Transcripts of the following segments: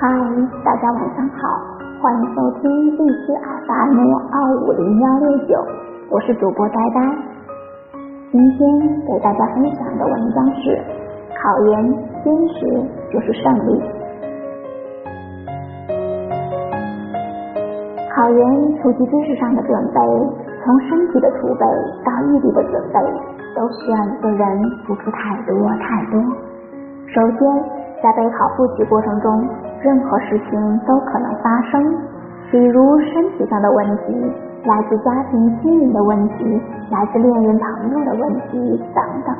嗨，大家晚上好，欢迎收听荔枝 FM 二五零幺六九，我是主播呆呆。今天给大家分享的文章是：考研坚持就是胜利。考研初级知识上的准备，从身体的储备到毅力的准备，都需要一个人付出太多太多。首先，在备考复习过程中，任何事情都可能发生，比如身体上的问题，来自家庭亲人的问题，来自恋人朋友的问题等等。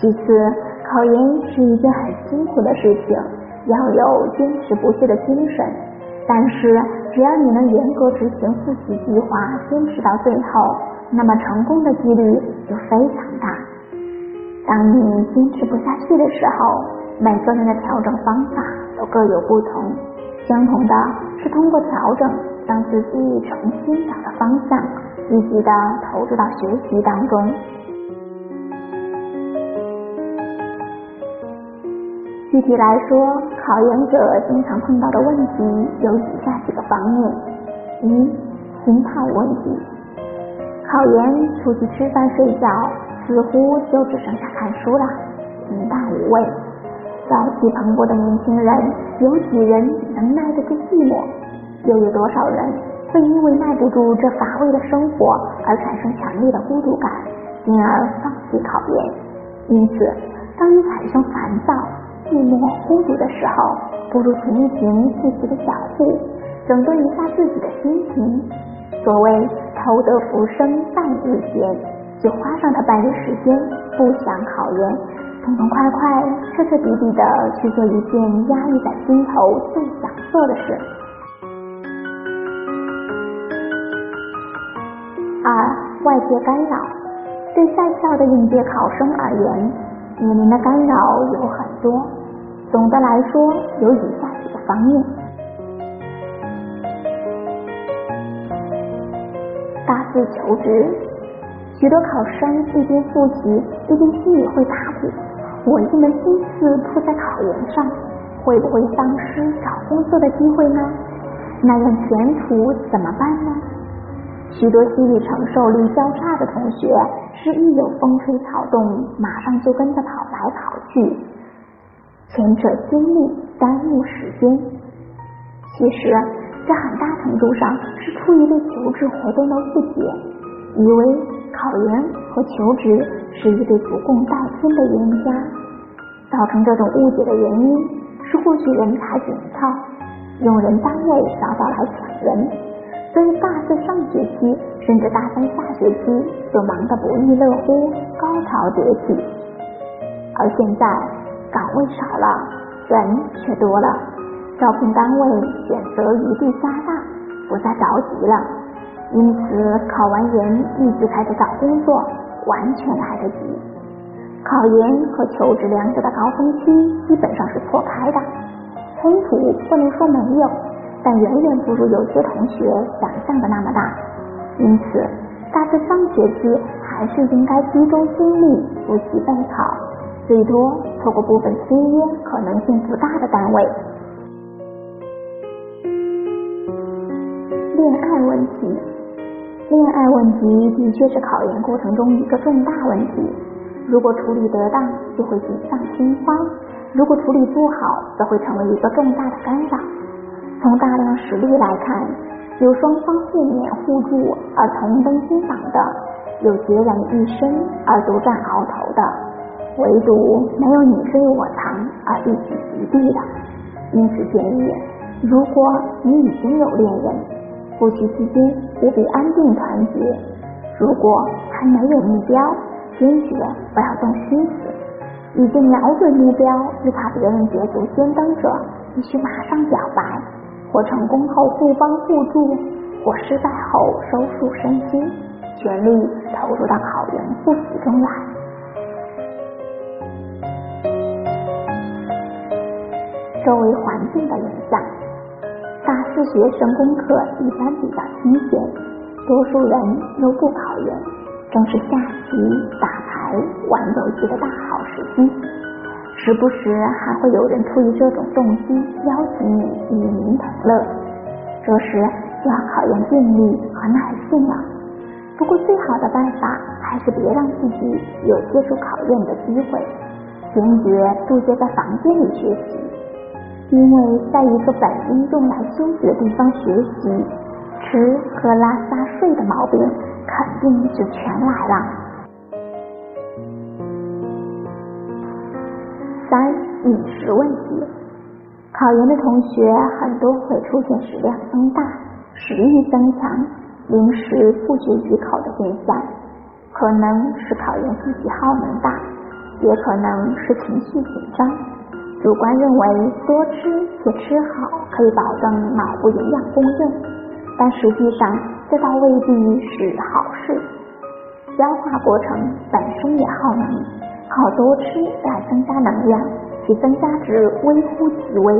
其次，考研是一件很辛苦的事情，要有坚持不懈的精神。但是，只要你能严格执行复习计划，坚持到最后，那么成功的几率就非常大。当你坚持不下去的时候，每个人的调整方法都各有不同。相同的是通过调整，让自己重新找到方向，积极的投入到学习当中。具体来说，考研者经常碰到的问题有以下几个方面：一、心态问题。考研出去吃饭睡觉，似乎就只剩下看书了，平淡无味。朝气蓬勃的年轻人，有几人能耐得住寂寞？又有多少人会因为耐不住这乏味的生活而产生强烈的孤独感，进而放弃考研？因此，当你产生烦躁、寂寞、孤独的时候，不如停一停自己的脚步，整顿一下自己的心情。所谓偷得浮生半日闲，就花上他半日时间，不想考研。痛痛快快、彻彻底底的去做一件压抑在心头最想做的事。二、外界干扰。对在校的应届考生而言，面临的干扰有很多。总的来说，有以下几个方面：大四求职，许多考生一边复习，一边心里会打。我一门心思扑在考研上，会不会丧失找工作的机会呢？那样前途怎么办呢？许多心理承受力较差的同学，是一有风吹草动，马上就跟着跑来跑去，前者精力耽误时间。其实，这很大程度上是出于对求职活动的误解，以为考研和求职。是一对不共戴天的冤家。造成这种误解的原因是获取人才紧俏，用人单位早早来抢人，所以大四上学期甚至大三下学期就忙得不亦乐乎，高潮迭起。而现在岗位少了，人却多了，招聘单位选择余地加大，不再着急了，因此考完研立即开始找工作。完全来得及。考研和求职两者的高峰期基本上是错开的，冲突不能说没有，但远远不如有些同学想象的那么大。因此，大四上学期还是应该集中精力复习备考，最多错过部分签约可能性不大的单位。恋爱问题。恋爱问题的确是考研过程中一个重大问题，如果处理得当，就会锦上添花；如果处理不好，则会成为一个重大的干扰。从大量实例来看，有双方互勉互助而同登金榜的，有孑然一身而独占鳌头的，唯独没有你追我藏而一举及第的。因此建议，如果你已经有恋人，复习期间无比安定团结。如果还没有目标，坚决不要动心思。已经瞄准目标，又怕别人捷足先登者，必须马上表白，或成功后互帮互助，或失败后收束身心，全力投入到考研复习中来。周围环境的影响。大四学生功课一般比较清闲，多数人又不考研，正是下棋、打牌、玩游戏的大好时机。时不时还会有人出于这种动机邀请你与民同乐，这时就要考验定力和耐性了。不过最好的办法还是别让自己有接受考验的机会，坚决杜绝在房间里学习，因为在一个本应用来休息的地方学习，吃喝拉撒睡的毛病肯定就全来了。三、饮食问题，考研的同学很多会出现食量增大、食欲增强、临时不觉于口的现象，可能是考研复习耗能大，也可能是情绪紧张，主观认为多吃且吃好可以保证脑部营养供应，但实际上这倒未必是好事，消化过程本身也耗能。靠多吃来增加能量，其增加值微乎其微。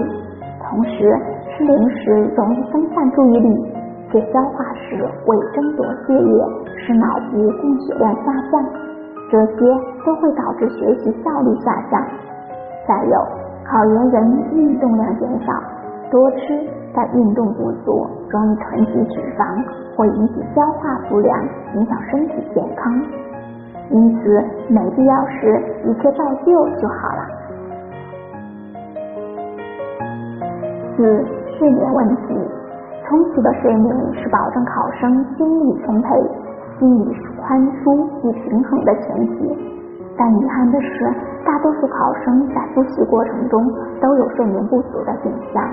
同时，吃零食容易分散注意力，且消化时未争夺血液，使脑部供血量下降，这些都会导致学习效率下降。再有，考研人运动量减少，多吃但运动不足，容易囤积脂肪，会引起消化不良，影响身体健康。因此，没必要时一切照旧就好了。四、睡眠问题，充足的睡眠是保证考生精力充沛、心理宽舒与平衡的前提。但遗憾的是，大多数考生在复习过程中都有睡眠不足的现象，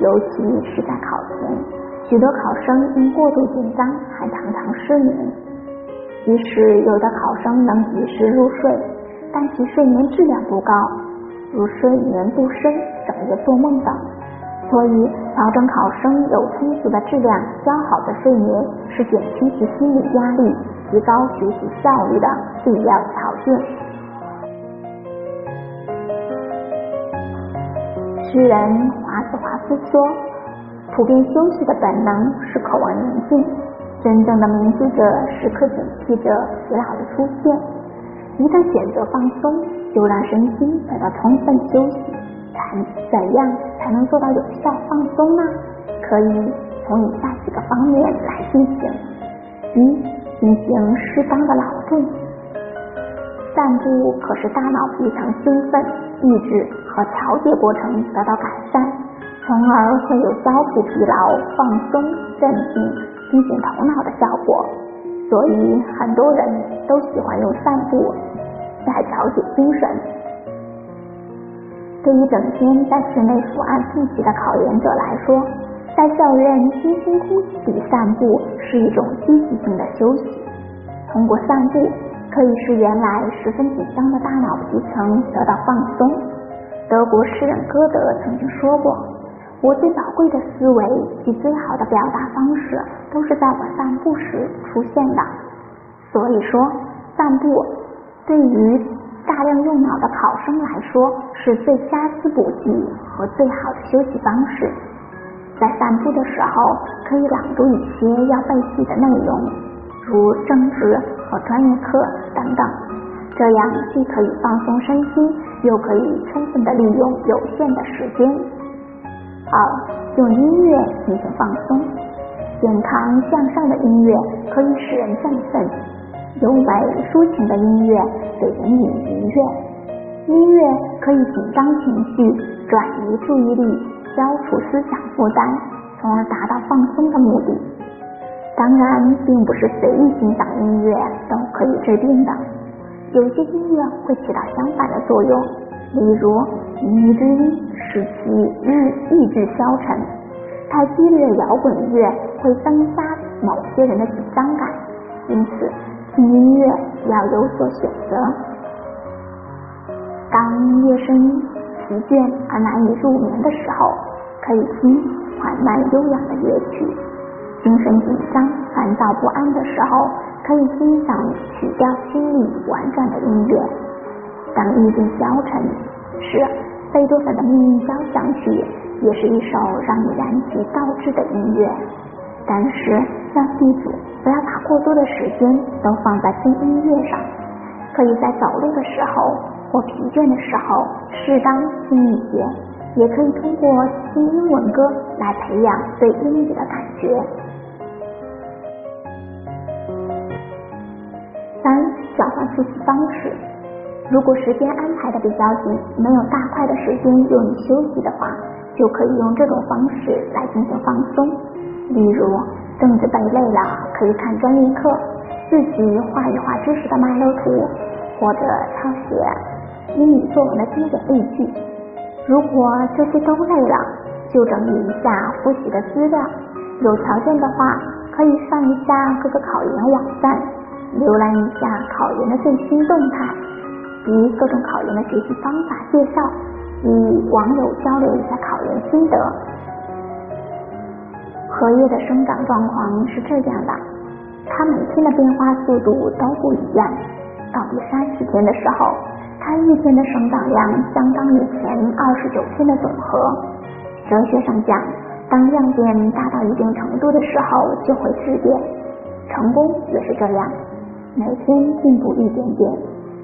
尤其是在考前，许多考生因过度紧张还常常失眠。即使有的考生能及时入睡，但其睡眠质量不高，如睡眠不深、整夜做梦等。所以，保证考生有充足的质量、较好的睡眠，是减轻其心理压力、提高学习效率的必要条件。诗人华兹华斯说：“普遍休息的本能是渴望宁静。”真正的冥思者时刻警惕着疲劳的出现，一旦选择放松，就让身心得到充分休息。怎怎样才能做到有效放松呢？可以从以下几个方面来进行：一、进行适当的劳动。散步可使大脑皮层兴奋、抑制和调节过程得到改善，从而会有消除疲劳、放松、镇静。清醒头脑的效果，所以很多人都喜欢用散步来调节精神。对于整天在室内伏案复习的考研者来说，在校园清新空气里散步是一种积极性的休息。通过散步，可以使原来十分紧张的大脑皮层得到放松。德国诗人歌德曾经说过。我最宝贵的思维及最好的表达方式，都是在我散步时出现的。所以说，散步对于大量用脑的考生来说，是最佳思补剂和最好的休息方式。在散步的时候，可以朗读一些要背记的内容，如政治和专业课等等，这样既可以放松身心，又可以充分的利用有限的时间。二、用音乐进行放松，健康向上的音乐可以使人振奋，优美抒情的音乐给人以愉悦。音乐可以紧张情绪，转移注意力，消除思想负担，从而达到放松的目的。当然，并不是随意欣赏音乐都可以治病的，有些音乐会起到相反的作用，例如《靡靡之音》。使其日意志消沉，太激烈的摇滚乐会增加某些人的紧张感，因此听音乐要有所选择。当夜深疲倦而难以入眠的时候，可以听缓慢悠扬的乐曲；精神紧张、烦躁不安的时候，可以欣赏曲调清丽婉转的音乐。当意志消沉时，贝多芬的命运交响曲也是一首让你燃起斗志的音乐，但是要记住，不要把过多的时间都放在听音乐上。可以在走路的时候或疲倦的时候，适当听一些，也可以通过听英文歌来培养对英语的感觉。三、找到复习方式。如果时间安排的比较紧，没有大块的时间用于休息的话，就可以用这种方式来进行放松。例如，凳子背累了，可以看专业课，自己画一画知识的脉络图，或者抄写英语作文的经典例句。如果这些都累了，就整理一下复习的资料。有条件的话，可以上一下各个考研网站，浏览一下考研的最新动态。及各种考研的学习方法介绍，与网友交流一下考研心得。荷叶的生长状况是这样的，它每天的变化速度都不一样。到第三十天的时候，它一天的生长量相当于前二十九天的总和。哲学上讲，当量变大到一定程度的时候，就会质变。成功也是这样，每天进步一点点。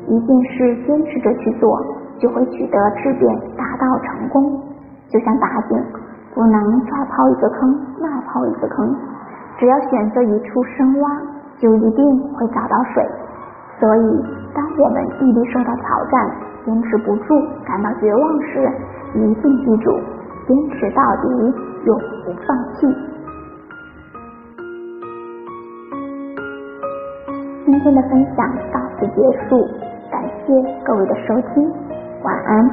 一件事坚持着去做，就会取得质变，达到成功。就像打井，不能这抛一个坑，那抛一个坑，只要选择一处深挖，就一定会找到水。所以，当我们毅力受到挑战，坚持不住，感到绝望时，一定记住，坚持到底，永不放弃。今天的分享到此结束。感谢各位的收听，晚安。